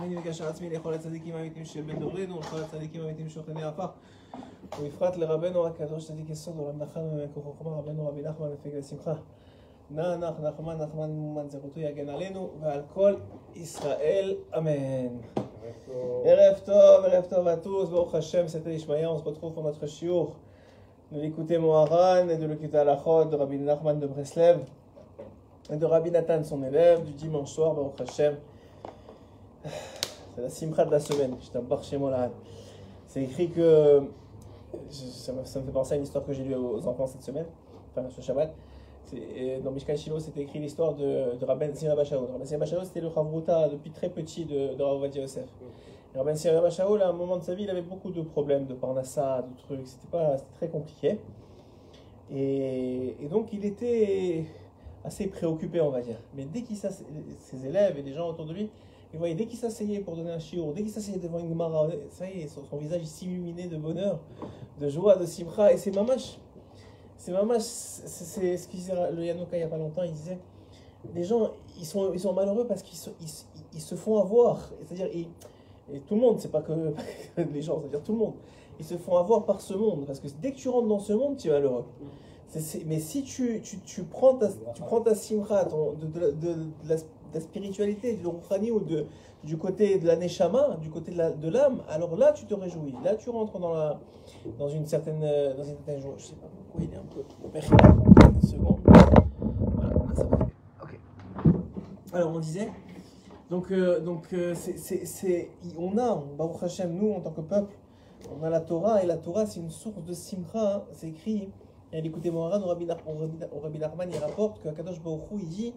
רחמני וקשר עצמי לכל הצדיקים האמיתיים של בן דורנו ולכל הצדיקים האמיתיים שוכני עפר ובפרט לרבנו הקדוש צדיק יסוד עולם נחם ומקור חוכמה רבנו רבי נחמן מפיק לשמחה. נא נח נחמן נחמן מומן זכותו יגן עלינו ועל כל ישראל אמן. ערב טוב, ערב טוב tous, Baruch Hashem, c'était Ishmael, on se retrouve pour notre shiur de l'écouter Moharan et de Rabbi Nathan, son élève, du dimanche soir, Baruch Hashem. C'est la simcha de la semaine, je t'embarque chez moi C'est écrit que, ça me, fait penser à une histoire que j'ai lue aux enfants cette semaine, enfin ce Shabbat. C'est- Dans Mishkan Shiloh, c'était écrit l'histoire de, de Rabben Sira Bachaoul. Rabben Sira Bachaoul, c'était le Chavruta depuis très petit de, de Rav Ovadia Yosef. Et Rabben Sira Bachaoul, à un moment de sa vie, il avait beaucoup de problèmes de parnassa, de trucs, c'était très compliqué. Et, donc, il était assez préoccupé, on va dire. Mais dès qu'il ses élèves et les gens autour de lui, ils voyaient, dès qu'il s'asseyait pour donner un shiur, dès qu'il s'asseyait devant une gemara, ça y est, son, visage il s'illuminait de bonheur, de joie, de simcha, et c'est mamash. C'est mamash, c'est ce qu'il disait le Yanoka il n'y a pas longtemps, il disait, les gens, ils sont, ils sont malheureux parce qu'ils se, ils, ils se font avoir. C'est-à-dire, et tout le monde, c'est pas que, les gens, c'est-à-dire tout le monde, ils se font avoir par ce monde. Parce que dès que tu rentres dans ce monde, tu es malheureux. Mais si tu, tu, tu prends ta, tu prends ta simra, de la, de la spiritualité, du rouhani ou de, du côté de la neshama, du côté de l'âme, alors là tu te réjouis. Là tu rentres dans, la, dans une certaine, euh, dans une certaine joie. Je sais pas pourquoi il est un peu. Une seconde. Voilà, là, ça va. Ok. Alors on disait. Donc, euh, donc euh, c'est, on a, Baruch Hashem, nous en tant que peuple, on a la Torah et la Torah c'est une source de simra. hein. C'est écrit. Et écoutez Moharan, au Rabbi Nar- au Rabbi au Rabbi Nachman, il rapporte que Kadosh Baruch il dit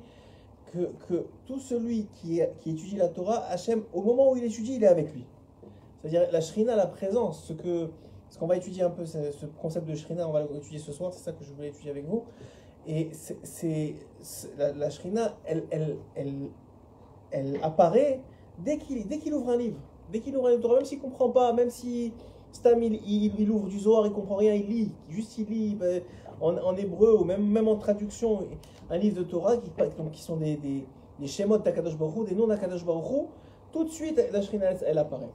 que, tout celui qui, étudie la Torah, Hachem, au moment où il étudie, il est avec lui. C'est-à-dire la Shrina, la présence, ce que ce qu'on va étudier un peu, ce concept de Shrina, on va l'étudier ce soir, c'est ça que je voulais étudier avec vous. Et c'est, la, la Shrina, elle, elle, elle, apparaît dès qu'il, dès qu'il ouvre un livre. Dès qu'il ouvre un livre, même s'il ne comprend pas, même si Stam, il, il, ouvre du Zohar, il comprend rien, il lit, juste il lit ben, en, en hébreu ou même, même en traduction, un livre de Torah qui, donc, qui sont des, des, des schémas d'Akadosh Baruch des noms d'Akadosh Baruch tout de suite la Shrina, elle, apparaît.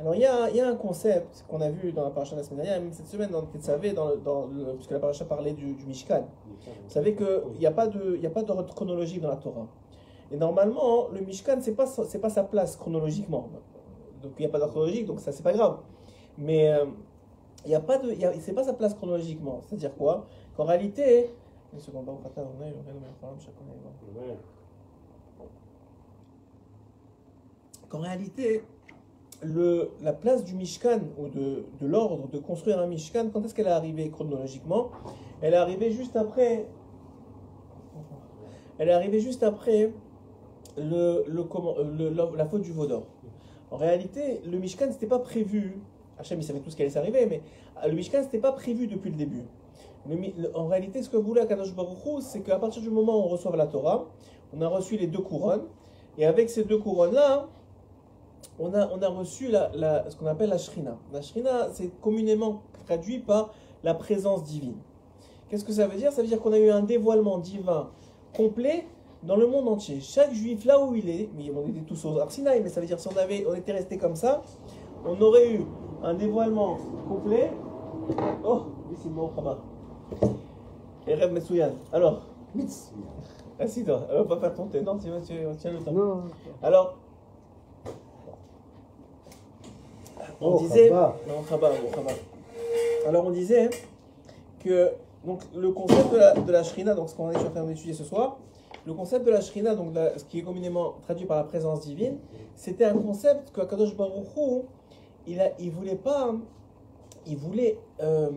Alors il y a, y a un concept qu'on a vu dans la paracha la semaine dernière, même cette semaine dans le dans dans le, puisque la paracha parlait du, Mishkan. Vous savez qu'il n'y a pas d'ordre chronologique dans la Torah. Et normalement, le Mishkan, ce n'est pas, pas sa place chronologiquement. Donc il n'y a pas d'ordre chronologique, donc ça, c'est pas grave. Mais euh, il n'y a pas de. C'est pas sa place chronologiquement. C'est-à-dire quoi? Qu'en réalité. Une seconde, qu'en réalité, le, la place du Mishkan, ou de, de l'ordre de construire un Mishkan, quand est-ce qu'elle est arrivée chronologiquement? Elle est arrivée juste après. Elle est arrivée juste après le, le, comment, euh, le- la, faute du Vaudor. En réalité, le Mishkan, c'était pas prévu. Hachem, il savait tout ce qui allait s'arriver, mais euh, le Mishkan, c'était pas prévu depuis le début. En réalité, ce que voulait Akadosh Baruch c'est qu'à partir du moment où on reçoit la Torah, on a reçu les deux couronnes, et avec ces deux couronnes-là, on a, on a reçu la, ce qu'on appelle la Shrina. La Shrina, c'est communément traduit par la présence divine. Qu'est-ce que ça veut dire? Ça veut dire qu'on a eu un dévoilement divin complet dans le monde entier. Chaque juif, là où il est, mais on était tous au Arsinaï, mais ça veut dire si on, avait, on était resté comme ça, on aurait eu un dévoilement complet. Oh, c'est mon Khabar. Et Reb Messouyan. Alors, assis-toi, on va pas faire thé. Non, tu vas, tu tiens le temps. Non, Alors, on Oh, disait. Non, bon, Rabat. Alors, on disait que donc, le concept de la, de la Shrina, donc ce qu'on est en train d'étudier ce soir, le concept de la Shrina, donc la- ce qui est communément traduit par la présence divine, c'était un concept que Kadosh Baruch Hu, il, voulait pas. Il voulait euh,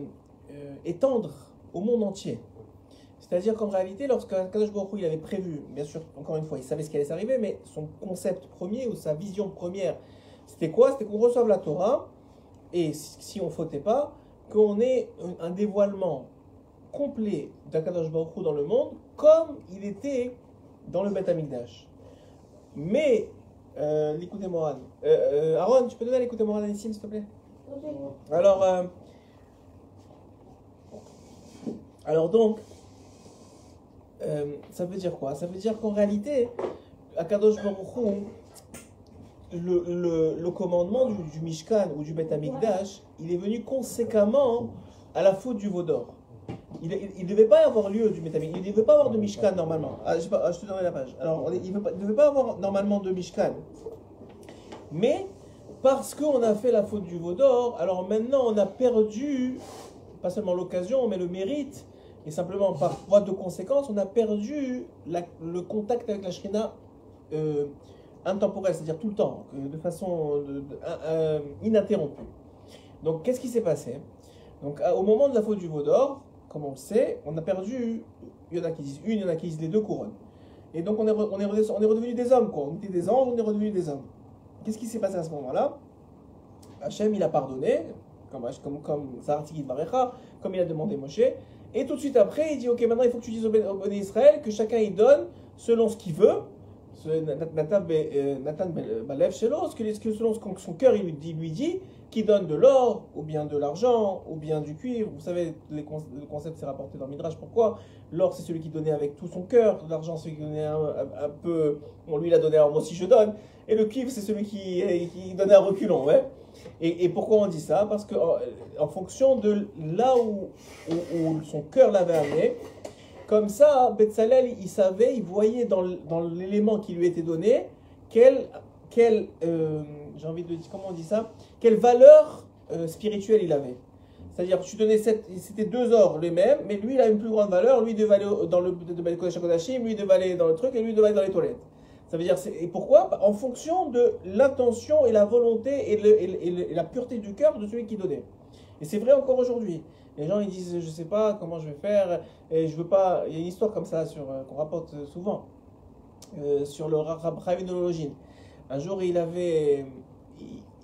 euh, étendre au monde entier. C'est-à-dire qu'en réalité, lorsque Kadosh il avait prévu, bien sûr, encore une fois, il savait ce qui allait s'arriver, mais son concept premier ou sa vision première, c'était quoi? C'était qu'on reçoive la Torah, et si on fautait pas, qu'on ait un- dévoilement complet d'Akadosh Baruch dans le monde, comme il était dans le Beth Amikdash. Mais, euh, l'écoute Moran, euh, euh, Aaron, tu peux donner l'écoute Moran à Nissim, s'il te plaît Alors, euh, alors donc, euh, ça veut dire quoi? Ça veut dire qu'en réalité, Akadosh Baruch Hu, le, le, le commandement du, du Mishkan ou du Beth Amikdash, il est venu conséquemment à la faute du veau d'or. Il ne devait pas avoir lieu du Amikdash. Il ne devait pas avoir de Mishkan normalement. Ah, ah, je te donnerai la page. Alors, il ne devait pas avoir normalement de Mishkan. Mais, parce qu'on a fait la faute du veau d'or, alors maintenant on a perdu, pas seulement l'occasion, mais le mérite, et simplement par voie de conséquence, on a perdu le contact avec la Shrina euh, intemporelle, c'est-à-dire tout le temps, de façon ininterrompue. Donc, qu'est-ce qui s'est passé? Donc, au moment de la faute du veau d'or, comme on le sait, on a perdu, il y en a qui disent une, il y en a qui disent les deux couronnes. Et donc, on est, on est, on est redevenu des hommes, quoi. On était des anges, on est redevenu des hommes. Qu'est-ce qui s'est passé à ce moment-là Hachem, il a pardonné, comme, comme, comme comme il a demandé Moshe. Et tout de suite après, il dit Ok, maintenant il faut que tu dises au Bé- au Béné Israël que chacun il donne selon ce qu'il veut. Nathan euh, Balev Shelo, ce que selon ce que son cœur il lui dit qui donne de l'or, ou bien de l'argent, ou bien du cuivre. Vous savez, les con- le concept c'est rapporté dans Midrash. Pourquoi? L'or c'est celui qui donnait avec tout son cœur, l'argent celui qui donnait un, peu. Bon, lui il a donné, alors moi aussi je donne. Et le cuivre c'est celui qui, qui donnait un reculon, ouais. Et, et pourquoi on dit ça? Parce que en, fonction de là où, où- son cœur l'avait amené, comme ça, Betzalel, il savait, il voyait dans, dans l'élément qui lui était donné, quelle, quelle euh, j'ai envie de dire, comment on dit ça? Quelle valeur euh, spirituelle il avait. C'est-à-dire, tu donnais c'était deux ors les mêmes, mais lui, il a une plus grande valeur. Lui, il devait aller dans le de de Kodesh HaKodashim, lui, il devait aller dans le truc, et lui, il devait aller dans les toilettes. Ça veut dire, et pourquoi Bah, En fonction de l'intention et la volonté et, la pureté du cœur de celui qui donnait. Et c'est vrai encore aujourd'hui. Les gens ils disent je sais pas comment je vais faire et je veux pas. Il y a une histoire comme ça sur euh, qu'on rapporte souvent euh, sur le Rabbi. Un jour il avait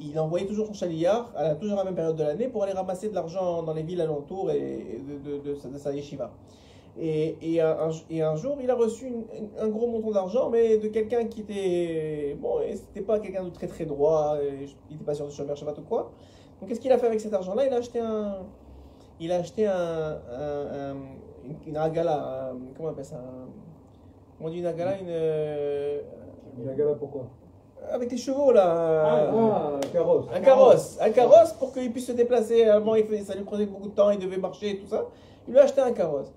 il, envoyait toujours son chaliard à la, toujours à la même période de l'année pour aller ramasser de l'argent dans les villes alentours et, et de, de, de sa- de sa yeshiva. Et, et, un, et un jour, il a reçu une- un gros montant d'argent, mais de quelqu'un qui était. Bon, et c'était pas quelqu'un de très très droit, et il n'était pas sûr de Shomer Shabbat ou quoi. Donc, qu'est-ce qu'il a fait avec cet argent-là? Il a acheté un. Il a acheté un. un- un- une, une agala. comment on appelle ça? On dit une agala? Une. euh, La gala pourquoi? Avec les chevaux là. Ah, ah, un carrosse. Un carrosse, un carrosse pour qu'il puisse se déplacer. Avant, il faisait- ça lui prenait beaucoup de temps, il devait marcher et tout ça. Il lui a acheté un carrosse.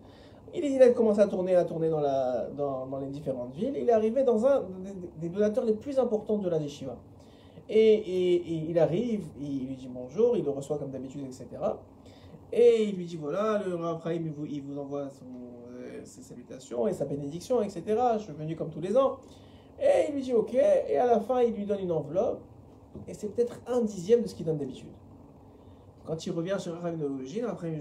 Il, il a commencé à tourner, à tourner dans, la, dans, dans les différentes villes. Il est arrivé dans un des, des donateurs les plus importants de la yeshiva. Et, et- et il arrive, il lui dit bonjour, il le reçoit comme d'habitude, etc. Et il lui dit voilà, le Rav il vous, il vous envoie son, euh, ses salutations et sa bénédiction, etc. Je suis venu comme tous les ans. Et il lui dit ok, et à la fin, il lui donne une enveloppe et c'est peut-être un dixième de ce qu'il donne d'habitude. Quand il revient sur Ravinologie, après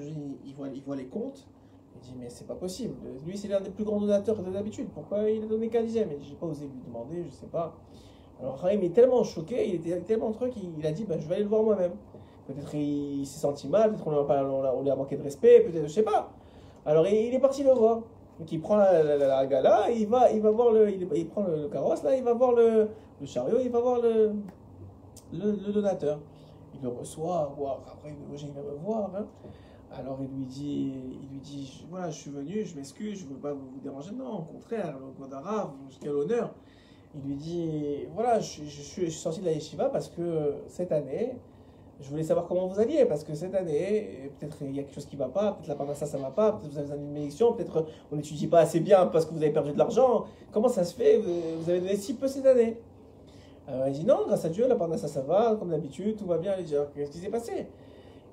il voit, il voit les comptes, il dit mais c'est pas possible. Lui c'est l'un des plus grands donateurs de d'habitude. Pourquoi il a donné qu'un dixième? Dit j'ai pas osé lui demander, je sais pas. Alors Rahim est tellement choqué, il était tellement truc, il, il a dit bah, je vais aller le voir moi-même. Peut-être il, s'est senti mal, peut-être on lui a, manqué de respect, peut-être je sais pas. Alors il est parti le voir. Donc il prend la, la, la- la gala, il va, il va voir le, il, prend le, carrosse là, il va voir le, le chariot, il va voir le, le, donateur. Il le reçoit, après il vient me voir. hein. Alors il lui dit, il lui dit, voilà, je suis venu, je m'excuse, je ne veux pas vous déranger. Non, au contraire, le God arabe, quel honneur. Il lui dit, voilà, je, je je suis sorti de la yeshiva parce que cette année, je voulais savoir comment vous alliez, parce que cette année, peut-être il y a quelque chose qui ne va pas, peut-être la parnassa ça ne va pas, peut-être vous avez d'une bénédiction, peut-être on n'étudie pas assez bien parce que vous avez perdu de l'argent. Comment ça se fait? Vous avez donné si peu cette année? Alors il dit non, grâce à Dieu, la parnassa ça va, comme d'habitude, tout va bien. Il dit qu'est-ce qui s'est passé?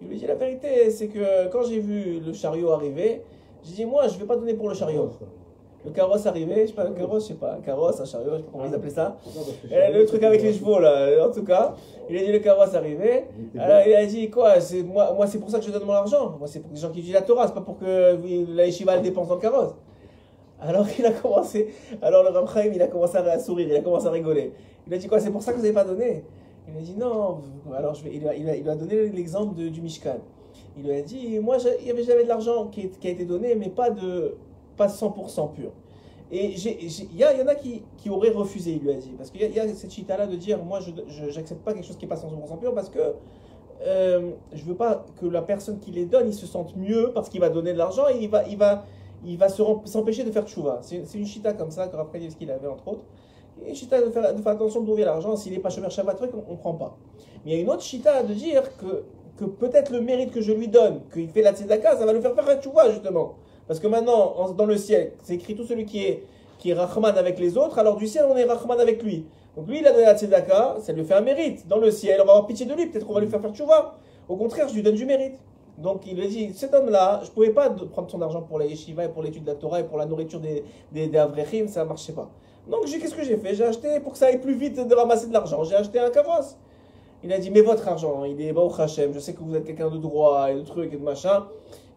Il lui dit la vérité, c'est que quand j'ai vu le chariot arriver, j'ai dit moi je ne vais pas donner pour le chariot. Le carrosse arrivé, je sais pas, le carrosse, je sais pas, un carrosse, un chariot, je sais pas comment ils appelaient ça. Et le truc avec les chevaux là, en tout cas, il a dit le carrosse arrivé. Alors il a dit quoi c'est, Moi, moi c'est pour ça que je donne mon argent. Moi c'est pour les gens qui étudient la Torah, c'est pas pour que la yeshiva dépense dans le carrosse. Alors il a commencé, alors le Ram Chaim, il a commencé à sourire, il a commencé à rigoler. Il a dit quoi C'est pour ça que vous n'avez pas donné? Il a dit non. Alors je vais, il, a, il, a, il a donné l'exemple du Mishkan. Il lui a dit moi il y avait jamais de l'argent qui a été donné, mais pas de pas 100% pur. Et il y, en a qui, qui auraient refusé, il lui a dit. Parce qu'il y, a- cette chita-là de dire moi je n'accepte pas quelque chose qui n'est pas 100% pur parce que euh, je veux pas que la personne qui les donne, il se sente mieux parce qu'il va donner de l'argent et il va, il va, il va s'empêcher de faire tchouva. C'est une chita comme ça que Raphaël qu'il avait entre autres. Et chita de faire, de faire attention d'où vient l'argent. S'il n'est pas chômeur Shabbat, on ne prend pas. Mais il y a une autre chita de dire que, que peut-être le mérite que je lui donne, qu'il fait la tzedaka, ça va le faire faire un tchouva, justement. Parce que maintenant, en- dans le ciel, c'est écrit tout celui qui est, qui est Rahman avec les autres, alors du ciel, on est Rahman avec lui. Donc lui, il a donné la tzedaka, ça lui fait un mérite. Dans le ciel, on va avoir pitié de lui, peut-être qu'on va lui faire faire tchouva. Au contraire, je lui donne du mérite. Donc il lui dit, cet homme-là, je ne pouvais pas prendre son argent pour la yeshiva et pour l'étude de la Torah et pour la nourriture des, des, avrechim, ça ne marchait pas. Donc qu'est-ce que j'ai fait? J'ai acheté, pour que ça aille plus vite de ramasser de l'argent, j'ai acheté un carrosse. Il a dit, mais votre argent, il est au Hachem, je sais que vous êtes quelqu'un de droit et de trucs et de machin.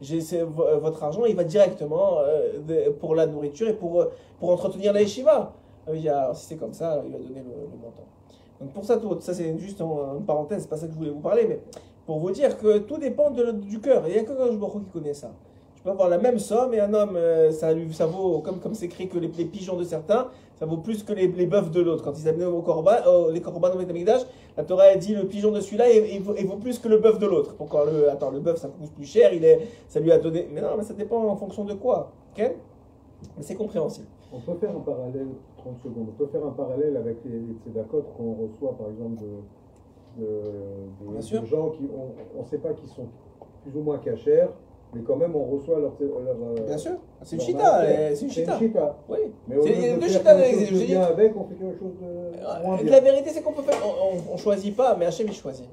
Euh, votre argent, il va directement euh, pour la nourriture et pour, euh, pour entretenir la yeshiva. Ah alors, si c'est comme ça, il va donner le, montant. Donc pour ça, tout, ça c'est juste une parenthèse, c'est pas ça que je voulais vous parler, mais pour vous dire que tout dépend du cœur. Il n'y a que Kadosh qui connaît ça. Tu peux avoir la même somme et un homme, ça, lui, ça vaut, comme comme c'est écrit que les, pigeons de certains, ça vaut plus que les, bœufs de l'autre. Quand ils amenaient au corban, les corbans au Beth Amikdash, la Torah elle dit le pigeon de celui-là, il, il vaut, il vaut plus que le bœuf de l'autre. Pourquoi le, attends, le bœuf ça coûte plus cher, il est, ça lui a donné. Mais non, mais ça dépend en fonction de quoi. ok? Mais c'est compréhensible. On peut faire un parallèle, 30 secondes, on peut faire un parallèle avec les, les tzedakot qu'on reçoit par exemple de, de, gens qui, on ne sait pas qui sont plus ou moins cachers, mais quand même on reçoit leur. leur euh, Bien sûr, c'est une chita, euh, c'est une chita. Oui. Mais il y a de deux chitas dans avec, on fait quelque chose de moins Euh, bien. La vérité, c'est qu'on peut faire. On, on choisit pas, mais Hachem il choisit.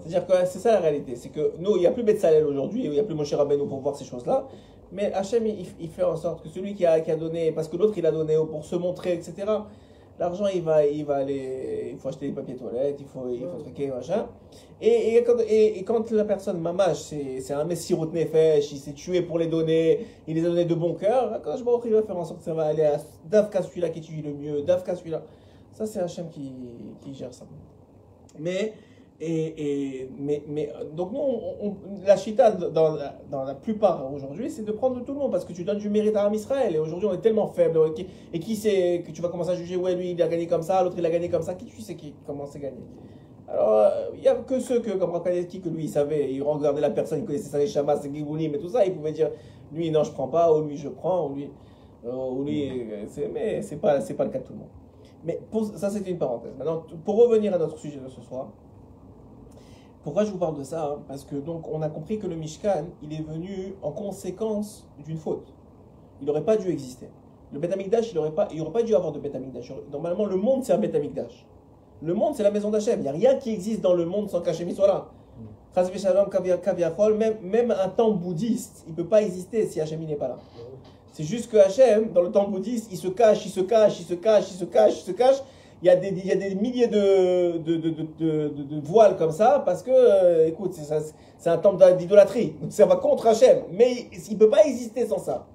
C'est-à-dire que c'est ça la réalité. C'est que nous, il n'y a plus Betsalel aujourd'hui, il n'y a plus Moshe Rabbeinu pour voir ces choses-là. Mais Hachem, il, il fait en sorte que celui qui a, qui a donné, parce que l'autre il a donné pour se montrer, etc. L'argent, il va, il va aller, il faut acheter des papiers toilettes, il faut, il faut truquer, machin. Et, et, quand, et, et quand la personne mamache, c'est c'est un messirut nefesh, il s'est tué pour les donner, il les a donnés de bon cœur, quand je vois il va faire en sorte que ça va aller à Davka celui-là qui étudie le mieux, Davka celui-là. Ça, c'est Hachem qui, qui gère ça. Mais, et, mais, donc nous, on- la chita dans, la- plupart aujourd'hui, c'est de prendre tout le monde parce que tu donnes du mérite à Am Israël. Et aujourd'hui, on est tellement faible. Et qui, et c'est que tu vas commencer à juger Ouais, lui, il a gagné comme ça, l'autre, il a gagné comme ça. Qui tu sais qui comment c'est gagné Alors, euh, il n'y a que ceux que, comme Rakanetki, que lui, il savait, il regardait la personne, il connaissait Shabbat, les Giboulim et tout ça, il pouvait dire Lui, non, je prends pas, ou lui, je prends, ou lui. euh, ou euh, mais c'est pas, pas le cas de tout le monde. Mais ça, c'était une parenthèse. Maintenant, pour revenir à notre sujet de ce soir, pourquoi je vous parle de ça hein? Parce que donc, on a compris que le Mishkan, il est venu en conséquence d'une faute. Il n'aurait pas dû exister. Le Beth Amikdash, il n'aurait pas, il aurait pas dû avoir de Beth Amikdash. Normalement, le monde, c'est un Beth Amikdash. Le monde, c'est la maison d'Hachem. Il n'y a rien qui existe dans le monde sans qu'Hachem soit là. Kaviachol, Même, même un temple bouddhiste, il ne peut pas exister si Hachem n'est pas là. C'est juste que Hachem, dans le temple bouddhiste, il se cache, il se cache, il se cache, il se cache, il se cache. Il y a des, il y a des milliers de, de, de, voiles comme ça parce que, euh, écoute, c'est un temple d'idolâtrie. Ça va contre Hachem. Mais il ne peut pas exister sans ça.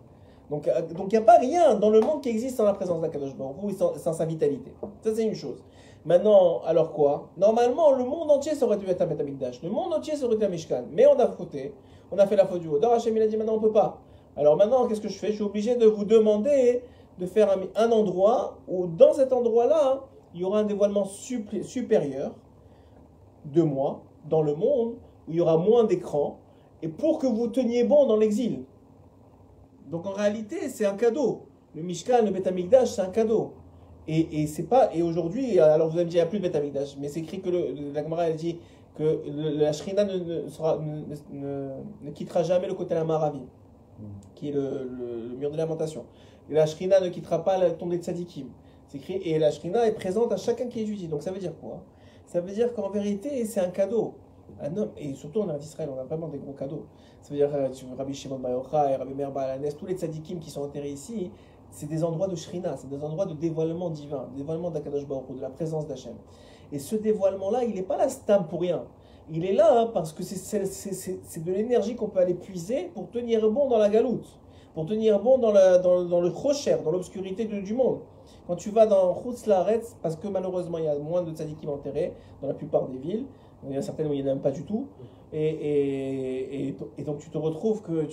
Donc euh, il n'y a pas rien dans le monde qui existe sans la présence d'Akadosh Baruch Hu sans, sans sa vitalité. Ça, c'est une chose. Maintenant, alors quoi? Normalement, le monde entier ça aurait dû être un Beth Amikdash. Le monde entier aurait été un Mishkan. Mais on a fauté. On a fait la faute du haut. Hachem, il a dit maintenant on peut pas. Alors maintenant, qu'est-ce que je fais? Je suis obligé de vous demander de faire un, un endroit où, dans cet endroit-là, il y aura un dévoilement supérieur de moi dans le monde, où il y aura moins d'écrans, et pour que vous teniez bon dans l'exil. Donc en réalité, c'est un cadeau. Le Mishkan, le Beth Amikdash, c'est un cadeau. Et, et c'est pas et aujourd'hui, alors vous allez me dire il n'y a plus de Beth Amikdash, mais c'est écrit que le, la Gemara elle dit que le- la Shrina ne, ne sera, ne, ne- ne quittera jamais le côté de la Maravi, qui est le mur de lamentation. Et la Shrina ne quittera pas la tombée de Sadikim. Et la Shrina est présente à chacun qui étudie. Donc ça veut dire quoi? Ça veut dire qu'en vérité, c'est un cadeau. Un homme, et surtout en Israël, on a vraiment des gros cadeaux. Ça veut dire, euh, Rabbi Shimon Bar Yochai, Rabbi Meir Baal Hanès, tous les tzadikim qui sont enterrés ici, c'est des endroits de Shrina, c'est des endroits de dévoilement divin, dévoilement d'Akadosh Baruch de la présence d'Hachem. Et ce dévoilement-là, il n'est pas là stam pour rien. Il est là hein, parce que c'est- de l'énergie qu'on peut aller puiser pour tenir bon dans la galoute, pour tenir bon dans, le rocher, dans l'obscurité de- du monde. Quand tu vas dans Chutz Laaretz, parce que malheureusement il y a moins de tzadikim enterrés dans la plupart des villes, il y en a certaines où il n'y en a même pas du tout, et, donc tu te retrouves que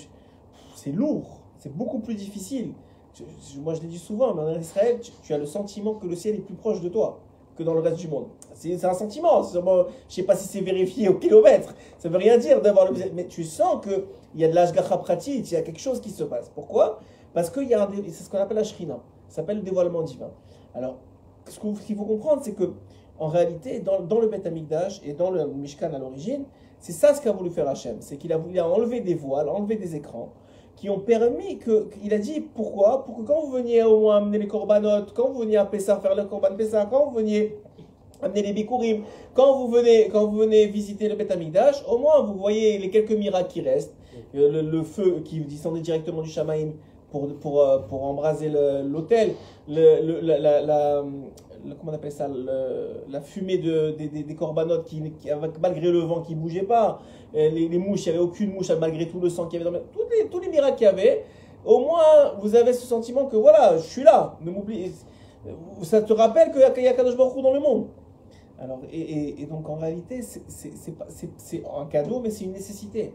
c'est lourd, c'est beaucoup plus difficile. Moi je l'ai dit souvent, mais en Israël, tu, as le sentiment que le ciel est plus proche de toi que dans le reste du monde. C'est un sentiment, c'est vraiment- je ne sais pas si c'est vérifié au kilomètre, ça veut rien dire d'avoir le mais tu sens qu'il y a de l'ashgacha pratique, il y a quelque chose qui se passe. Pourquoi? Parce dé- c'est ce qu'on appelle la shrina, ça s'appelle le dévoilement divin. Alors, ce qu'il faut comprendre, c'est que en réalité, dans, dans le Beth Amikdash et dans le Mishkan à l'origine, c'est ça ce qu'a voulu faire Hachem. C'est qu'il a voulu enlever des voiles, enlever des écrans, qui ont permis que. Il a dit pourquoi? Pour que quand vous veniez au moins amener les corbanotes, quand vous veniez à Pessah faire le korban Pessah, quand vous veniez amener les bikurim, quand vous venez, quand vous venez visiter le Beth Amikdash, au moins vous voyez les quelques miracles qui restent, le, le feu qui descendait directement du Shamaïm pour, pour, euh, pour embraser l'autel, le, le- la, comment la fumée de, des, des, corbanotes qui, malgré le vent qui bougeait pas, euh, les, mouches, il n'y avait aucune mouche malgré tout le sang qu'il y avait dans le... Tous les, tous les miracles qu'il y avait, au moins vous avez ce sentiment que voilà, je suis là, ne m'oubliez. Ça te rappelle qu'il y a, Kadosh Baruch dans le monde. Alors, et, et- et donc en réalité, c'est un cadeau, mais c'est une nécessité.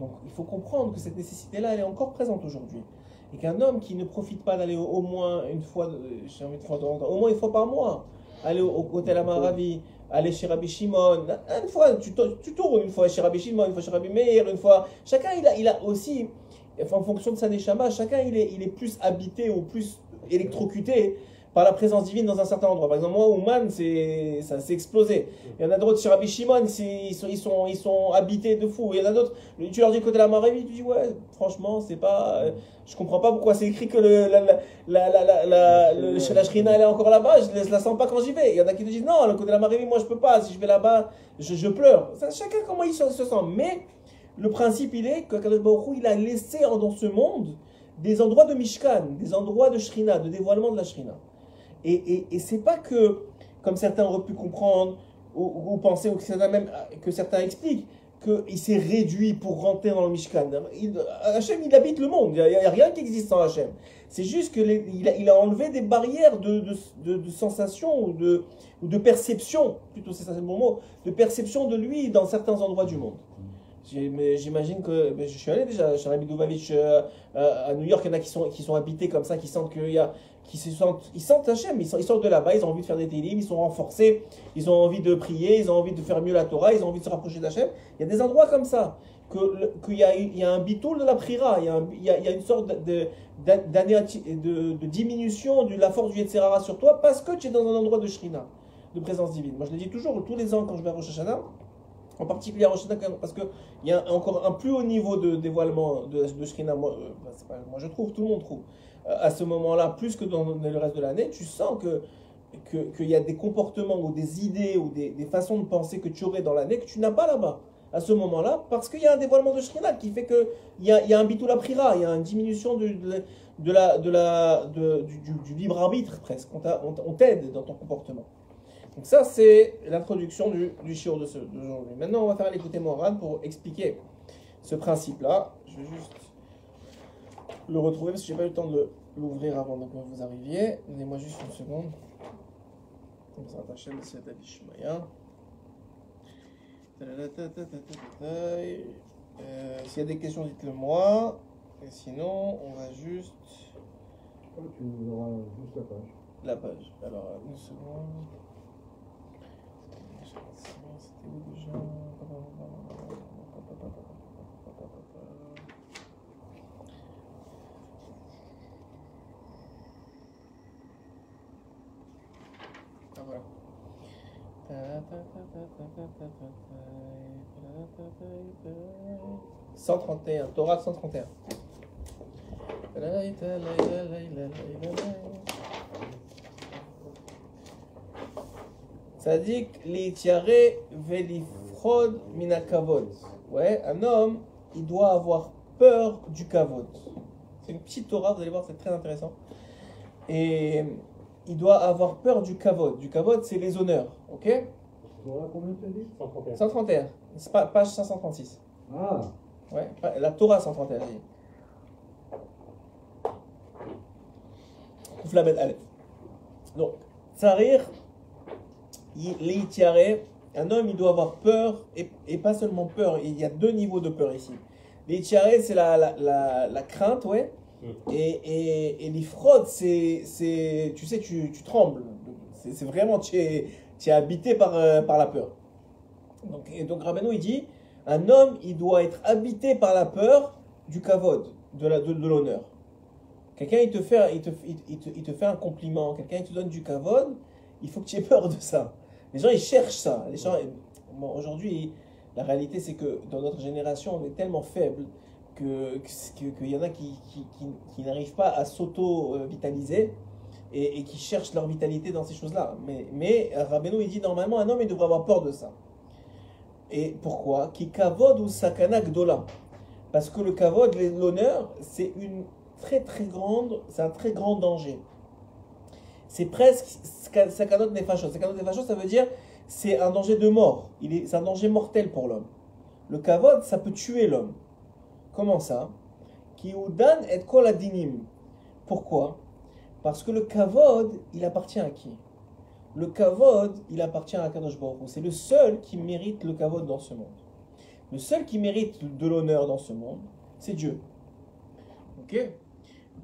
Donc il faut comprendre que cette nécessité-là, elle est encore présente aujourd'hui. Et qu'un homme qui ne profite pas d'aller au, au moins une fois, j'ai envie de temps, au moins une fois par mois, aller au, au hôtel Amaravi, aller chez Rabbi Shimon, une fois, tu, tu tournes une fois chez Rabbi Shimon, une fois chez Rabbi Meir, une fois. Chacun, il a, il a aussi, enfin, en fonction de sa neshama, chacun, il est, il est plus habité ou plus électrocuté par la présence divine dans un certain endroit. Par exemple, moi, Ouman, ça s'est explosé. Il y en a d'autres chez Rabbi Shimon, ils sont, ils, sont, ils sont habités de fou. Il y en a d'autres, tu leur dis côté de la Maravi, tu dis, ouais, franchement, c'est pas. euh, Je comprends pas pourquoi c'est écrit que le, la, la, la, la, la, la, le- chez la Shrina, elle est encore là-bas, je ne la sens pas quand j'y vais. Il y en a qui te disent, non, le côté de la Maravi, moi, je peux pas. Si je vais là-bas, je, je pleure. Ça, chacun, comment il se, se sent. Mais le principe, il est que Kadosh Baruch il a laissé dans ce monde des endroits de Mishkan, des endroits de Shrina, de dévoilement de la Shrina. Et, et, et c'est pas que, comme certains auraient pu comprendre, ou, penser, ou que certains, expliquent, qu'il s'est réduit pour rentrer dans le Mishkan. Il, Hachem, il habite le monde, il n'y a, rien qui existe sans Hachem. C'est juste qu'il a, enlevé des barrières de, de, sensation ou de, perception, plutôt c'est ça le bon mot, de perception de lui dans certains endroits du monde. J'imagine que je suis allé déjà chez Rabbi Dubavitch euh, euh, à New York, il y en a qui sont habités comme ça, qui sentent qu'il y a, qui se sentent, ils sentent Hachem, ils, sortent- de là-bas, ils ont envie de faire des télim, ils sont renforcés, ils ont envie de prier, ils ont envie de faire mieux la Torah, ils ont envie de se rapprocher d'Hachem. Il y a des endroits comme ça, que qu'il y, a, y a un bitoul de la prira, il y a, une sorte de, de, de, diminution de la force du Yetzerara sur toi parce que tu es dans un endroit de Shrina, de présence divine. Moi je le dis toujours, tous les ans quand je vais à Rosh Hashanah, en particulier à Rosh Hashanah, parce qu'il y a encore un plus haut niveau de dévoilement de, Shrina, euh, bah, moi je trouve, tout le monde trouve. À ce moment-là, plus que dans le reste de l'année, tu sens qu'il y a des comportements ou des idées ou des, des façons de penser que tu aurais dans l'année que tu n'as pas là-bas à ce moment-là parce qu'il y a un dévoilement de Shrina qui fait que il y a, y a un bitul prira, il y a une diminution de, de, de la, de la, de- du, du- du libre arbitre presque. On t'aide dans ton comportement. Donc ça, c'est l'introduction du, du shiur de ce- d'aujourd'hui. Maintenant, on va faire l'écouter Moran pour expliquer ce principe-là. Je vais juste le retrouver parce que j'ai pas eu le temps de l'ouvrir avant que vous arriviez. Donnez-moi juste une seconde. Comme ça, attaché, c'est Abishmaya. Euh, S'il y a des questions, dites-le moi. Et sinon, on va juste Ah, Tu nous auras juste la page. la page. Alors, une seconde. C'était où déjà Ah voilà. 131, Torah 131. Sadik li tiare velifrod mina kavod. Ouais, un homme, il doit avoir peur du kavod. C'est une petite Torah, vous allez voir, c'est très intéressant. Et il doit avoir peur du kavod. Du kavod, c'est les honneurs, ok? Tu auras combien tu as dit 131. 131, c'est pas page 536. Ah, Ouais, la Torah 131. j'ai dit. Ouf la bête, allez. Donc, Tsarir, Leitiare, un homme, il doit avoir peur, et, et pas seulement peur, il y a deux niveaux de peur ici. Leitiare, c'est la, la, la, la crainte, ouais. Et, et, et l'ifrod, c'est, c'est, tu sais, tu, tu trembles. C'est, c'est vraiment, tu es, tu es habité par, euh, par la peur. Donc, et donc Rabbeinu, il dit, un homme, il doit être habité par la peur du kavod, de, la, de, de l'honneur. Quelqu'un, il te, fait, il, te, te, il te fait un compliment, quelqu'un, il te donne du kavod, il faut que tu aies peur de ça. Les gens, ils cherchent ça. Les gens, aujourd'hui, la réalité, c'est que dans notre génération, on est tellement faible qu'il que, y en a qui, qui, qui, n'arrivent pas à s'auto-vitaliser et, qui cherchent leur vitalité dans ces choses-là. Mais, mais Rabbeinu, il dit normalement, un homme, il devrait avoir peur de ça. Et pourquoi? Qui kavod ou sakana gdola. Parce que le kavod, l'honneur, c'est une très très grande, c'est un très grand danger. C'est presque sakanot nefashot. Sakanot nefashot, ça veut dire c'est un danger de mort. C'est un danger mortel pour l'homme. Le kavod, ça peut tuer l'homme. Comment ça Qui udan et kol adinim. Pourquoi Parce que le kavod, il appartient à qui Le kavod, il appartient à Kadosh Baruch C'est le seul qui mérite le kavod dans ce monde. Le seul qui mérite de l'honneur dans ce monde, c'est Dieu. Ok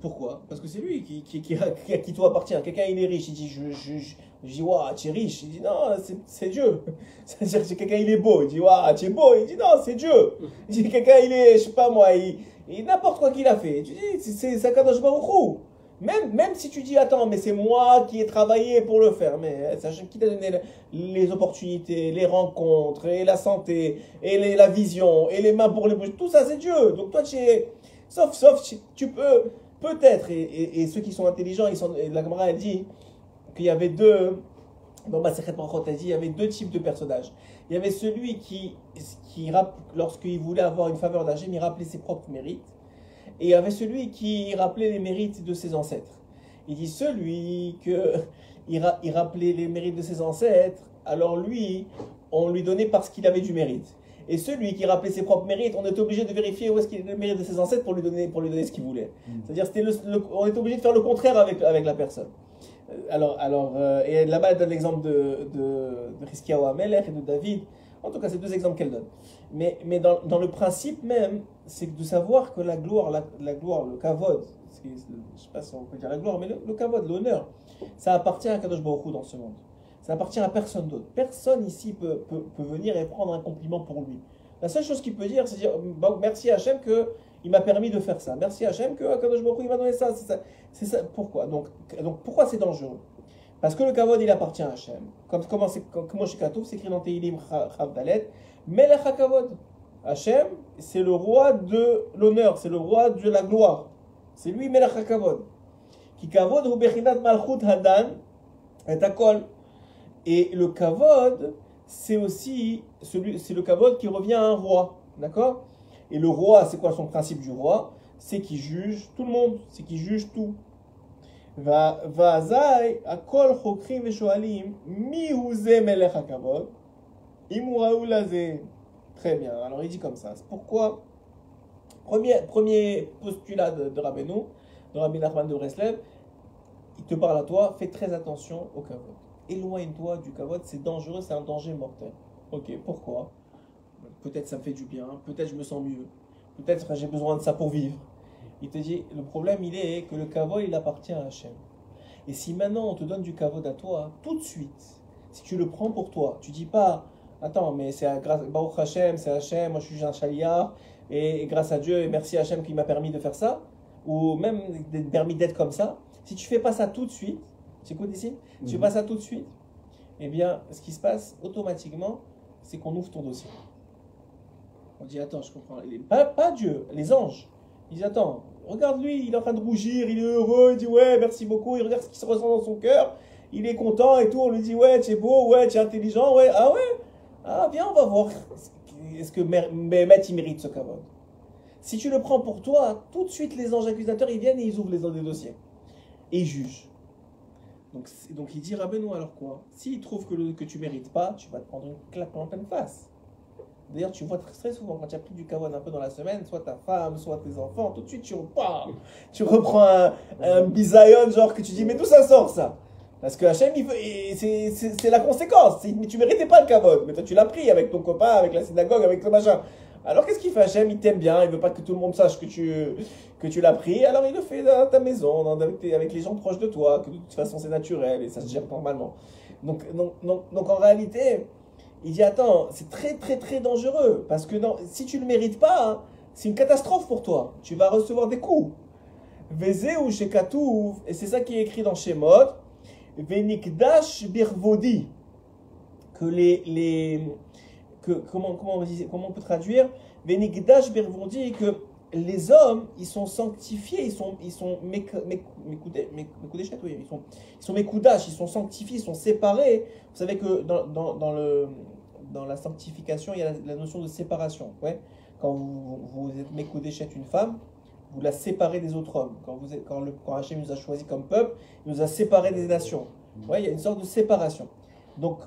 Pourquoi Parce que c'est lui qui, qui, qui, qui, toi appartient. Quelqu'un il est riche, il dit je, je, je, je dis waouh tu es riche. Il dit non c'est Dieu. C'est-à-dire que quelqu'un il est beau, il dit waouh tu es beau. Il dit non c'est Dieu. Il dit quelqu'un il est je sais pas moi, il, il n'importe quoi qu'il a fait. Tu dis c'est Sakadosh Baruch même, même si tu dis, attends, mais c'est moi qui ai travaillé pour le faire, mais sachez qui t'a donné les opportunités, les rencontres, et la santé, et la vision, et les mains pour les bouches, tout ça c'est Dieu. Donc toi, tu es, sauf, sauf, tu peux, peut-être, et, ceux qui sont intelligents, ils sont, la camarade elle dit qu'il y avait deux, dans ma secrète elle dit, il y avait deux types de personnages. Il y avait celui qui, qui lorsqu'il voulait avoir une faveur d'Hachem, il rappelait ses propres mérites. Et il y avait celui qui rappelait les mérites de ses ancêtres. Il dit celui que il, rappelait les mérites de ses ancêtres, alors lui, on lui donnait parce qu'il avait du mérite. Et celui qui rappelait ses propres mérites, on était obligé de vérifier où est-ce qu'il le mérite de ses ancêtres pour lui donner, pour lui donner ce qu'il voulait. Mm. C'est-à-dire, c'était on était obligé de faire le contraire avec, avec la personne. Euh, alors, alors euh, et là-bas, elle donne l'exemple de, de, de et de David. En tout cas, c'est deux exemples qu'elle donne. Mais, mais dans, dans, le principe même, c'est de savoir que la gloire, la, gloire, le kavod, je ne sais pas si on peut dire la gloire, mais le, kavod, l'honneur, ça appartient à Kadosh Baruch dans ce monde. Ça appartient à personne d'autre. Personne ici peut, peut, peut, venir et prendre un compliment pour lui. La seule chose qu'il peut dire, c'est dire merci à Hachem qu'il m'a permis de faire ça. Merci Hachem que Kadosh Baruch il m'a donné ça. C'est ça. Pourquoi? Donc, donc pourquoi c'est dangereux? Parce que le kavod, il appartient à Hachem. Comme, comment c'est, comment chez c'est écrit dans Teilim Chavdalet, Melech HaKavod. Hachem, c'est le roi de l'honneur, c'est le roi de la gloire. C'est lui, Melech HaKavod. Qui kavod ou bechinat malchut hadan et akol. Et le kavod, c'est aussi celui, c'est le kavod qui revient à un roi, d'accord? Et le roi, c'est quoi son principe du roi? C'est qu'il juge tout le monde, c'est qu'il juge tout. Très bien, alors il dit comme ça. Pourquoi premier, premier postulat de, de de Rabbi Nachman de Breslev, il te parle à toi, fais très attention au kavod. Éloigne-toi du kavod, c'est dangereux, c'est un danger mortel. Ok, pourquoi? Peut-être ça me fait du bien, peut-être je me sens mieux, peut-être j'ai besoin de ça pour vivre. Il te dit, le problème il est que le kavod il appartient à Hachem. Et si maintenant on te donne du kavod à toi, tout de suite, si tu le prends pour toi, tu dis pas, Attends, mais c'est grâce Baruch Hashem, c'est Hashem, moi je suis un chaliard, et, grâce à Dieu, et merci Hashem qui m'a permis de faire ça, ou même permis d'être comme ça. Si tu fais pas ça tout de suite, tu écoutes ici Tu fais mhm. pas ça tout de suite, eh bien, ce qui se passe automatiquement, c'est qu'on ouvre ton dossier. On dit, attends, je comprends. Pas, Dieu, les anges. Ils disent, attends, regarde lui, il est en train de rougir, il est heureux, il dit, ouais, merci beaucoup, il regarde ce qui se ressent dans son cœur, il est content et tout, on lui dit, ouais, tu es beau, ouais, tu es intelligent, ouais, ah ouais, ah, viens, on va voir. Est-ce que Mehmet, il mérite ce kavod Si tu le prends pour toi, tout de suite, les anges accusateurs, ils viennent et ils ouvrent les dossiers. Et jugent. Donc, donc il dit, Rabbeinu, alors quoi? S'il trouve que, le, que tu mérites pas, tu vas te prendre une claque en pleine face. D'ailleurs, tu vois très, souvent quand tu as pris du kavod un peu dans la semaine, soit ta femme, soit tes enfants, tout de suite tu. Tu reprends un, un genre que tu dis, mais d'où ça sort ça? Parce que Hachem, c'est la conséquence. Mais tu méritais pas le kavod. Mais toi, tu l'as pris avec ton copain, avec la synagogue, avec le machin. Alors, qu'est-ce qu'il fait Hachem? Il t'aime bien. Il veut pas que tout le monde sache que tu, que tu l'as pris. Alors, il le fait dans ta maison, avec, les gens proches de toi. Que de toute façon, c'est naturel et ça se gère normalement. Donc, donc, donc en réalité, il dit Attends, c'est très, très, très dangereux. Parce que si tu le mérites pas, hein, c'est une catastrophe pour toi. Tu vas recevoir des coups. Ou chez Et c'est ça qui est écrit dans Shemot. Venikdash birvodi. Que les. les que, comment, comment, on comment peut traduire? Venikdash birvodi, que les hommes, ils sont sanctifiés, ils sont, ils sont ils sont, ils sont ils sont sanctifiés, ils sont séparés. Vous savez que dans, dans, dans le, dans la sanctification, il y a la, notion de séparation. Ouais quand vous, vous êtes Mekoudéchet une femme, vous la séparez des autres hommes. Quand, vous quand, le, quand Hachem nous a choisi comme peuple, il nous a séparés des nations. Ouais, il y a une sorte de séparation. Donc,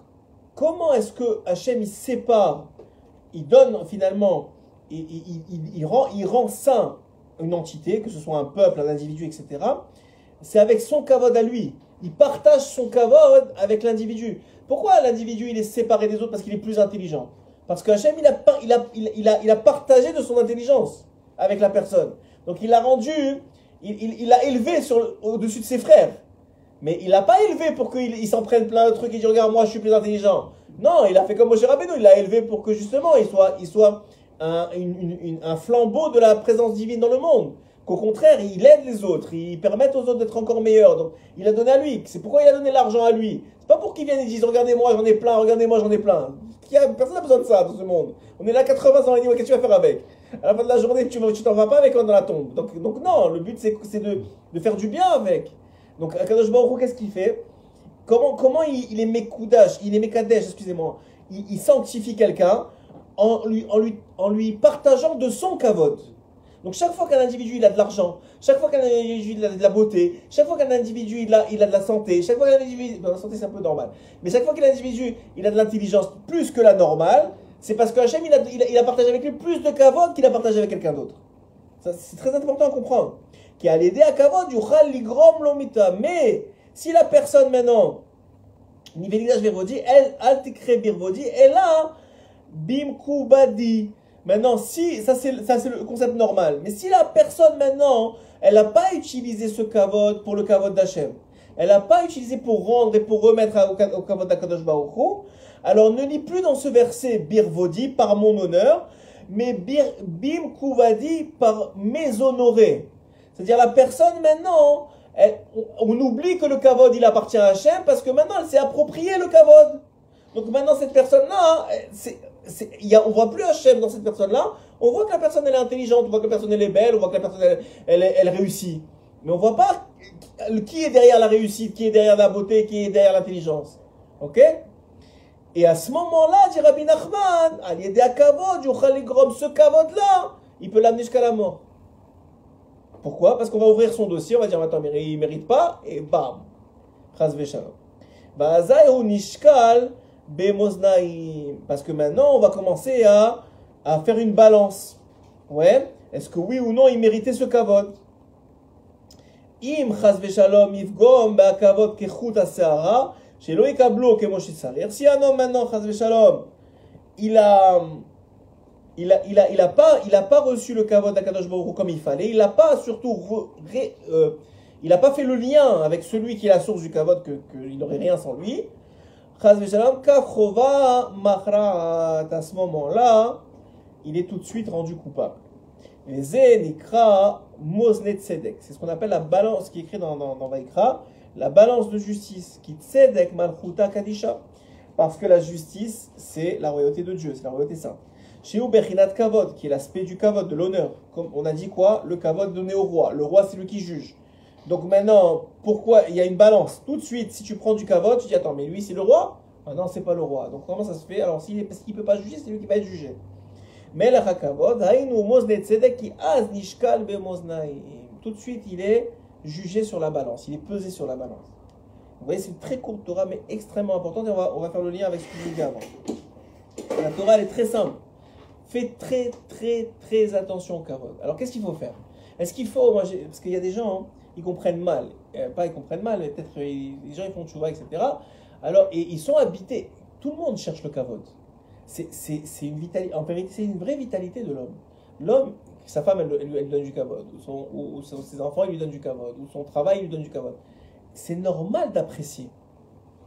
comment est-ce que Hachem il sépare, il donne finalement, il- il- il rend, il rend saint une entité, que ce soit un peuple, un individu, etc. C'est avec son kavod à lui. Il partage son kavod avec l'individu. Pourquoi l'individu il est séparé des autres Parce qu'il est plus intelligent. Parce que Hachem, il a, il, a, il, a, il a partagé de son intelligence avec la personne. Donc il l'a rendu, il, l'a élevé au-dessus de ses frères. Mais il l'a pas élevé pour qu'il il s'en prenne plein de trucs et dit regarde moi je suis plus intelligent. Non, il a fait comme Moshe Rabbeinu, il l'a élevé pour que justement il soit, il soit un, un flambeau de la présence divine dans le monde. Qu'au contraire, il aide les autres, il permet aux autres d'être encore meilleurs. Donc il a donné à lui. C'est pourquoi il a donné l'argent à lui. C'est pas pour qu'ils viennent et disent regardez-moi j'en ai plein, regardez-moi j'en ai plein. Personne n'a besoin de ça dans ce monde. On est là 80 ans et dit qu'est-ce que tu vas faire avec? À la fin de la journée, tu t'en vas pas avec dans la tombe. Donc, non, le but c'est de, faire du bien avec. Donc Akadosh Baruch qu'est-ce qu'il fait? Comment, comment il, il est Mekoudash, il est excusez-moi. Il, il sanctifie quelqu'un en lui, en, lui, en lui partageant de son kavod. Donc chaque fois qu'un individu il a de l'argent, chaque fois qu'un individu il a de la beauté, chaque fois qu'un individu il a, il a de la santé, chaque fois qu'un individu, bon, la santé c'est un peu normal, mais chaque fois qu'un individu il a de l'intelligence plus que la normale, c'est parce que Hachem il a, il, a, il a partagé avec lui plus de kavod qu'il a partagé avec quelqu'un d'autre. C'est très important à comprendre. Qui a l'aider à kavod, yuchal ligrom lomita. Mais si la personne maintenant, Nivelidash birvodi, elle, altikre birvodi, elle a bimkubadi. Maintenant, si, ça c'est c'est le concept normal. Mais si la personne maintenant, elle n'a pas utilisé ce kavod pour le kavod d'Hachem, elle n'a pas utilisé pour rendre et pour remettre au, au kavod d'Akadosh Baruch alors ne lit plus dans ce verset birvodi par mon honneur, mais bir, bim kuvadi par mes honorés. C'est-à-dire la personne maintenant, on, oublie que le kavod il appartient à Hachem parce que maintenant elle s'est approprié le kavod. Donc maintenant cette personne-là, y a, on voit plus Hachem dans cette personne-là. On voit que la personne elle est intelligente, on voit que la personne elle est belle, on voit que la personne elle, elle, réussit. Mais on voit pas qui est derrière la réussite, qui est derrière la beauté, qui est derrière l'intelligence. Ok? Et à ce moment-là, dit Rabbi Nachman, l'aider à kavod, ce kavod-là, il peut l'amener jusqu'à la mort. Pourquoi? Parce qu'on va ouvrir son dossier, on va dire attends, mais il mérite pas, et bam. Ba'azai hu nishkal bemoznaim. Parce que maintenant, on va commencer à, à faire une balance. Ouais Est-ce que oui ou non, il méritait ce kavod? Im chas v'shalom yifgom ba'kavod kechut ha'se'ara, shelo yikablo kemo shetzarich. Si un homme maintenant, chas v'shalom, il a il a, il a, il a pas, il a pas reçu le kavod d'Akadosh Baruch comme il fallait. Il n'a pas surtout, re- ré- euh, il n'a pas fait le lien avec celui qui est la source du kavod que qu'il n'aurait rien sans lui. À ce moment-là, il est tout de suite rendu coupable. C'est ce qu'on appelle la balance qui est écrit dans, dans, Vaikra, la balance de justice, qui tzedek malchuta kadisha. Parce que la justice, c'est la royauté de Dieu, c'est la royauté sainte. Chez Bechinat Kavod, qui est l'aspect du Kavod, de l'honneur. Comme on a dit quoi? Le Kavod donné au roi. Le roi, c'est lui qui juge. Donc maintenant, pourquoi il y a une balance Tout de suite, si tu prends du Kavod, tu dis attends, mais lui, c'est le roi Ah non, c'est pas le roi. Donc comment ça se fait Alors, s'il est, parce qu'il peut pas juger, c'est lui qui va être jugé. Mais le Hakavod, qui az nishkal. Tout de suite, il est jugé sur la balance. Il est pesé sur la balance. Vous voyez, c'est une très courte Torah, mais extrêmement importante. Et on va, on va faire le lien avec ce que je vous dis avant. La Torah, elle est très simple. Faites très, très, très attention au kavod. Alors, qu'est-ce qu'il faut faire Est-ce qu'il faut, parce qu'il y a des gens, hein, ils comprennent mal. Euh, pas ils comprennent mal, mais peut-être euh, ils- les gens ils font tchouva, etc. Alors, et ils sont habités. Tout le monde cherche le kavod. C'est une vitalité, en vérité, c'est une vraie vitalité de l'homme. L'homme, sa femme, elle, elle elle donne du kavod, son- ou- ses enfants, ils lui donnent du kavod, ou son travail, il lui donne du kavod. C'est normal d'apprécier.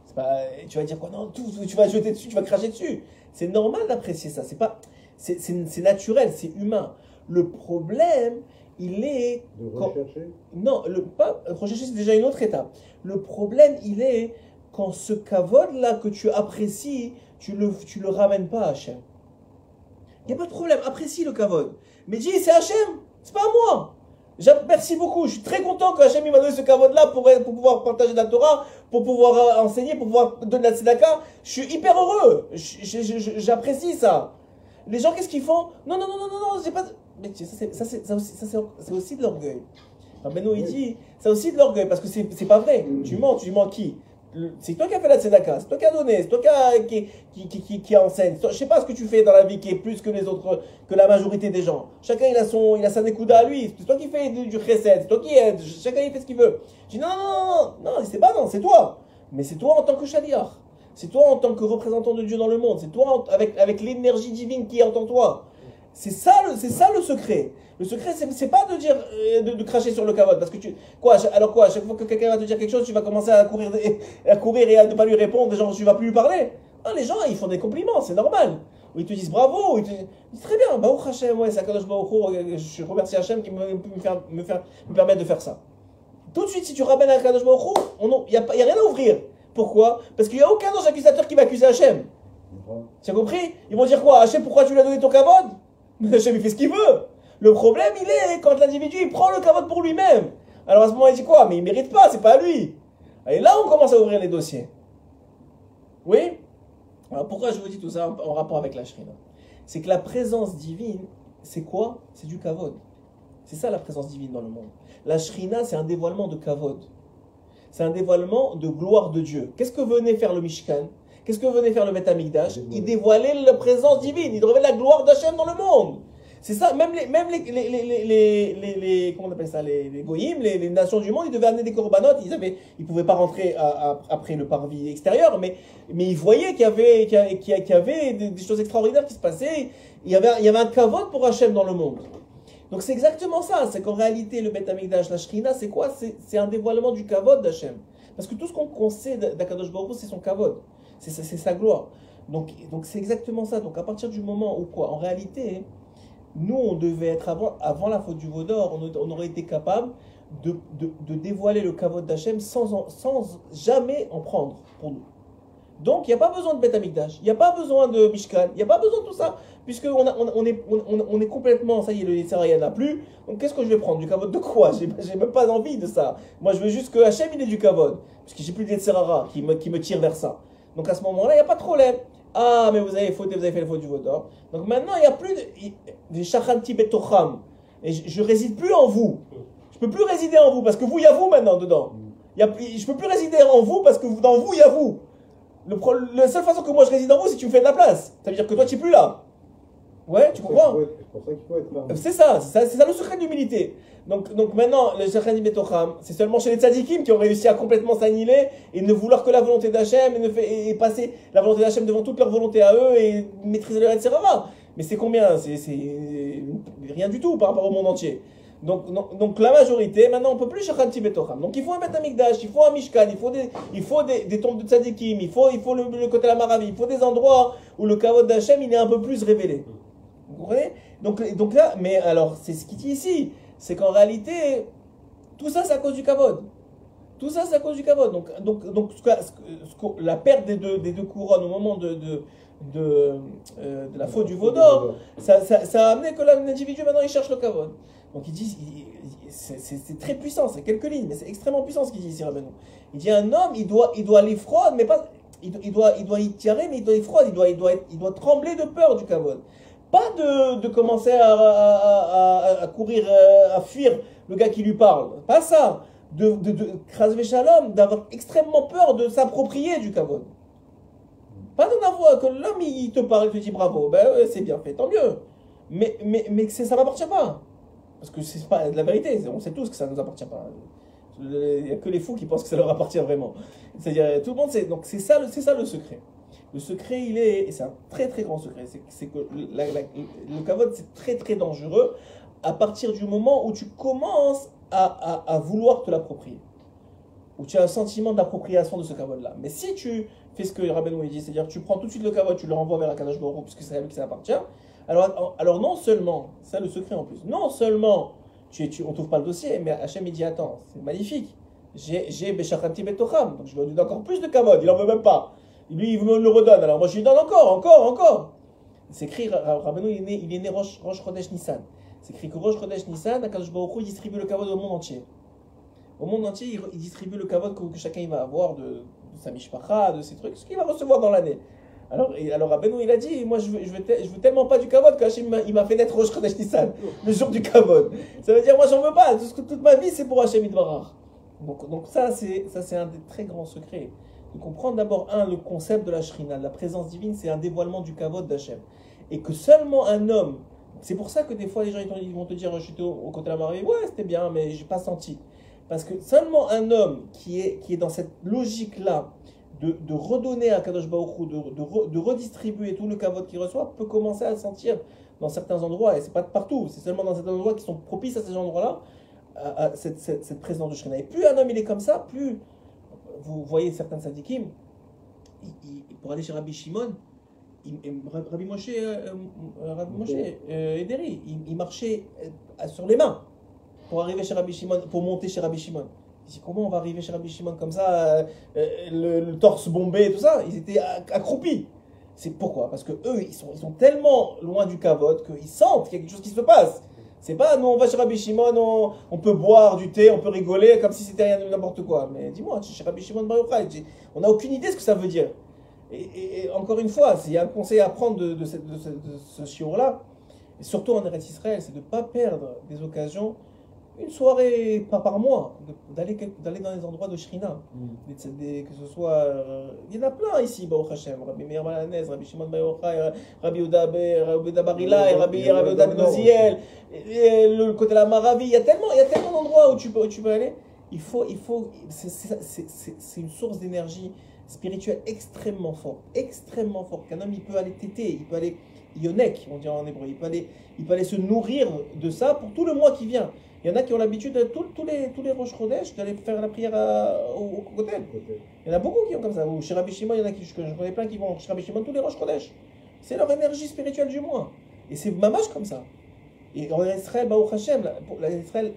C'est pas, tu vas dire quoi Non, tout, tu vas jeter dessus, tu vas cracher dessus. C'est normal d'apprécier ça. C'est pas, c'est naturel, c'est humain. Le problème, il est. De quand- rechercher Non, le, pas, rechercher, c'est déjà une autre étape. Le problème, il est quand ce kavod-là que tu apprécies, tu le, tu le ramènes pas à Hachem. Il n'y a pas de problème, apprécie le kavod. Mais dis, c'est Hachem, c'est pas à moi. Merci beaucoup, je suis très content que Hachem m'a donné ce kavod-là pour, pour pouvoir partager la Torah, pour pouvoir euh, enseigner, pour pouvoir donner la tzedaka. Je suis hyper heureux, j'apprécie ça. Les gens, qu'est-ce qu'ils font? Non, non, non, non, non, non, j'ai pas. Ça, c'est- aussi, aussi de l'orgueil. Rabbeinu, il Oui. dit, c'est aussi de l'orgueil, parce que c'est pas vrai. Tu mens, tu mens qui? C'est toi qui as fait la tzedaka, c'est toi qui as donné, c'est toi qui, a- qui, qui, qui, enseigne. Je sais pas ce que tu fais dans la vie qui est plus que les autres, que la majorité des gens. Chacun il a son, il a sa nekouda à lui. C'est toi qui fais du, du chesed, c'est toi qui aide. Chacun il fait ce qu'il veut. Je dis non, non, non, non, c'est pas non, c'est toi. Mais c'est toi en tant que shaliach. C'est toi en tant que représentant de Dieu dans le monde. C'est toi en- avec, avec l'énergie divine qui est en toi. C'est ça, le- c'est ça le secret. Le secret, c'est, pas de dire, euh, de, de cracher sur le cavode, parce que tu, quoi, alors quoi, à chaque fois que quelqu'un va te dire quelque chose, tu vas commencer à courir, à courir et à ne pas lui répondre, genre, tu vas plus lui parler. Non, les gens, ils font des compliments, c'est normal. Ou ils te disent bravo, ou ils te disent très bien, Baruch Hashem, ouais, c'est Akadosh Baruch Hu, je remercie Hashem qui me, me, faire, me, faire, me permet de faire ça. Tout de suite, si tu ramènes à Akadosh Baruch il n'y a, pas- y a rien à ouvrir. Pourquoi? Parce qu'il n'y a aucun ange accusateur qui va accuser Hachem. Tu as compris? Ils vont dire quoi? Hachem, pourquoi tu lui as donné ton Mais Hachem, il fait ce qu'il veut. Le problème, il est quand l'individu, il prend le kavod pour lui-même. Alors à ce moment, il dit quoi? Mais il mérite pas, c'est pas à lui. Et là, on commence à ouvrir les dossiers. Oui? Alors pourquoi je vous dis tout ça en rapport avec la shrina C'est que la présence divine, c'est quoi? C'est du kavod. C'est ça la présence divine dans le monde. La shrina, c'est un dévoilement de kavod. C'est un dévoilement de gloire de Dieu. Qu'est-ce que venait faire le Mishkan? Qu'est-ce que venait faire le Beth Amikdash Il dévoilait la présence divine, il révélait la gloire d'Hachem dans le monde. C'est ça, même les, même les, les, les, les, comment on appelle ça, les, les goyim, les, nations du monde, ils devaient amener des corbanotes, ils avaient, ils pouvaient pas rentrer à- à- après le parvis extérieur, mais, mais ils voyaient qu'il y avait, qu'il y qu'il y avait des, des choses extraordinaires qui se passaient. Il y avait, il y avait un kavod pour Hachem dans le monde. Donc c'est exactement ça, c'est qu'en réalité le Beth Amikdash, la Shrina, c'est quoi? C'est un dévoilement du kavod d'Hachem. Parce que tout ce qu'on sait d'Akadosh Baruch c'est son kavod, c'est sa- gloire. Donc c'est exactement ça. Donc à partir du moment où quoi En réalité, nous on devait être avant, avant la faute du Vaudor, on, on aurait été capable de, de, de dévoiler le kavod d'Hachem sans, sans jamais en prendre pour nous. Donc il n'y a pas besoin de Beth il n'y a pas besoin de Mishkan, il n'y a pas besoin de tout ça, puisque on, on, est, on, est complètement, ça y est, le Yitzhara, il n'y en a plus. Donc qu'est-ce que je vais prendre? Du kavod de quoi? J'ai même pas envie de ça. Moi je veux juste que Hachem il ait du kavod, puisque j'ai plus de Yitzhara qui me, qui me tire vers ça. Donc à ce moment-là, il n'y a pas de problème. Ah, mais vous avez fauté, vous avez fait le faute du Vaudor. Donc maintenant, il n'y a plus de, Shachanti Betocham. Et je, je réside plus en vous. Je peux plus résider en vous, parce que vous, il y a vous maintenant dedans. Y a, je peux plus résider en vous, parce que dans vous, il y a vous. Le la seule façon que moi je réside en vous, c'est que tu me fais de la place. Ça veut dire que toi, tu n'es plus là. Ouais, tu comprends C'est ça c'est ça, le secret de l'humilité. Donc, donc maintenant, le Shachan Betocham, c'est seulement chez les tzadikim qui ont réussi à complètement s'annihiler et ne vouloir que la volonté d'Hachem et, ne fait- et passer la volonté d'Hachem devant toute leur volonté à eux et maîtriser leur etc. Mais c'est combien? C'est rien du tout par rapport au monde entier. Donc, donc, donc la majorité, maintenant on peut plus Shachan Betocham. Donc il faut un Beth Amikdash, il faut un Mishkan, il faut des, il faut des, des tombes de tzadikim, il faut, il faut le, le côté de la Maravi, il faut des endroits où le kavod d'Hachem il est un peu plus révélé. Donc, donc là, mais alors, c'est ce qu'il dit ici, c'est qu'en réalité, tout ça, c'est à cause du kavod. Tout ça, c'est à cause du kavod. Donc, donc, donc la perte des deux, couronnes au moment euh, de la faute du Vaudor, ça, ça, a amené que l'individu, maintenant, il cherche le kavod. Donc, il dit, c'est très puissant, c'est quelques lignes, mais c'est extrêmement puissant ce qu'il dit ici, Rabbeinu. Il dit, un homme, il doit, il doit aller froid, mais pas, il, doit- il doit, y tirer, mais il doit y froid, il doit, il doit, il doit trembler de peur du kavod. Pas de, de commencer à, à, courir, euh, à fuir le gars qui lui parle. Pas ça. De, de, de Shalom, d'avoir extrêmement peur de s'approprier du kavod. Pas d'en avoir, que l'homme il te parle, il te dit bravo, ben ouais, c'est bien fait, tant mieux. Mais, mais, mais que ça m'appartient pas. Parce que c'est pas de la vérité, on sait tous que ça ne nous appartient pas. Il n'y a que les fous qui pensent que ça leur appartient vraiment. C'est-à-dire, tout le monde sait. Donc c'est ça, c'est ça le secret. Le secret, il est, et c'est un très très grand secret, c'est que le kavod, c'est très très dangereux à partir du moment où tu commences à, vouloir te l'approprier. Où tu as un sentiment d'appropriation de ce kavod-là. Mais si tu fais ce que Rabbeinu dit, c'est-à-dire que tu prends tout de suite le kavod, tu le renvoies vers la Kadosh Baruch Hu, puisque c'est à lui que ça appartient, alors, alors non seulement, ça le secret en plus, non seulement tu, tu, on t'ouvre pas le dossier, mais Hachem il dit attends, c'est magnifique. J'ai j'ai Beshachati Betocham, donc je lui donne encore plus de kavod, il en veut même pas. Lui, il me le redonne, alors moi je lui donne encore, encore, encore. C'est écrit, Rabbeinu, il est né, il est né Rosh, Rosh Chodesh Nissan. C'est écrit que Rosh Chodesh Nissan, Akadosh Baruch il distribue le kavod au monde entier. Au monde entier, il, distribue le kavod que, chacun va avoir de, de sa mishpacha, de ses trucs, ce qu'il va recevoir dans l'année. Alors, et, alors Rabbeinu, il a dit, moi je veux, veux, tellement pas du kavod qu'Hachem il m'a fait naître Rosh Chodesh Nissan, le jour du kavod. Ça veut dire, moi j'en veux pas, tout toute ma vie c'est pour Hachem Idvarach. Donc, donc ça, c'est un des très grands secrets. De comprendre d'abord, un, le concept de la shrina, de la présence divine, c'est un dévoilement du kavod d'Hachem. Et que seulement un homme, c'est pour ça que des fois les gens ils vont- te dire, je suis au, au côté de la mariée, ouais c'était bien, mais j'ai pas senti. Parce que seulement un homme qui est, qui est dans cette logique-là, de, de redonner à Kadosh Baruch Hu, de, de, re- de redistribuer tout le kavod qu'il reçoit, peut commencer à sentir dans certains endroits, et c'est pas partout, c'est seulement dans certains endroits qui sont propices à ces endroits-là, à, cette, cette présence de Shrina. Et plus un homme il est comme ça, plus vous voyez certains sadikim, pour aller chez Rabbi Shimon, Rabbi Moshe, euh, euh, Rabbi Moshe euh, Ederi, il, marchait sur les mains pour arriver chez Rabbi Shimon, pour monter chez Rabbi Shimon. Il dit comment on va arriver chez Rabbi Shimon comme ça, le, le torse bombé et tout ça? Ils étaient acc- accroupis. C'est pourquoi? Parce que eux, ils sont, ils sont tellement loin du kavod qu'ils sentent qu'il y a quelque chose qui se passe. C'est pas, nous on va chez Rabbi Shimon, on, on peut boire du thé, on peut rigoler comme si c'était rien n'importe quoi. Mais dis-moi, chez Rabbi Shimon on n'a aucune idée de ce que ça veut dire. Et, encore une fois, s'il y a un conseil à prendre de, de, de ce, de ce shiur-là, et surtout en Eretz Israël, c'est de ne pas perdre des occasions, une soirée, pas par mois, d'aller d'aller dans les endroits de Shrina. Des tzaddik, que ce soit. euh, il y en a plein ici, Baruch Hashem. Rabbi Meir Malanez, Rabbi Shimon Bar Yochai, Rabbi Yehuda Rabbi Yehuda Bar Ilai, Rabbi Rabbi Yehuda Ben Oziel, et le côté de la Maravi. Il y a tellement, il y a tellement d'endroits où tu peux, où tu peux aller. Il faut, il faut, c'est- une source d'énergie spirituelle extrêmement forte, extrêmement forte. Qu'un homme, il peut aller téter, il peut aller yonek, on dit en hébreu, il peut aller, il peut aller se nourrir de ça pour tout le mois qui vient. Il y en a qui ont l'habitude, de- tous tous les, tous les Chodesh, d'aller faire la prière à- au, au. Il y en a beaucoup qui ont comme ça. Ou chez Rabbi Shimon, il y en a qui, je, connais plein qui vont chez Rabbi Shimon tous les Rosh Chodesh. C'est leur énergie spirituelle du mois. Et c'est mamash comme ça. Et en Israël, Baruch Hashem, la, la, Israël,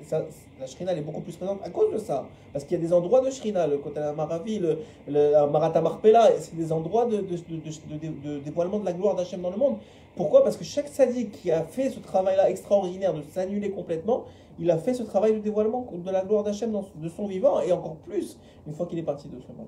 la Shrina elle est beaucoup plus présente à cause de ça. Parce qu'il y a des endroits de Shrina, le côté Maravi, le, le c'est des endroits de, de, de, de la gloire d'Hachem dans le monde. Pourquoi? Parce que chaque sadique qui a fait ce travail-là extraordinaire de s'annuler complètement, il a fait ce travail de dévoilement de la gloire d'Hachem de son vivant, et encore plus une fois qu'il est parti de ce monde.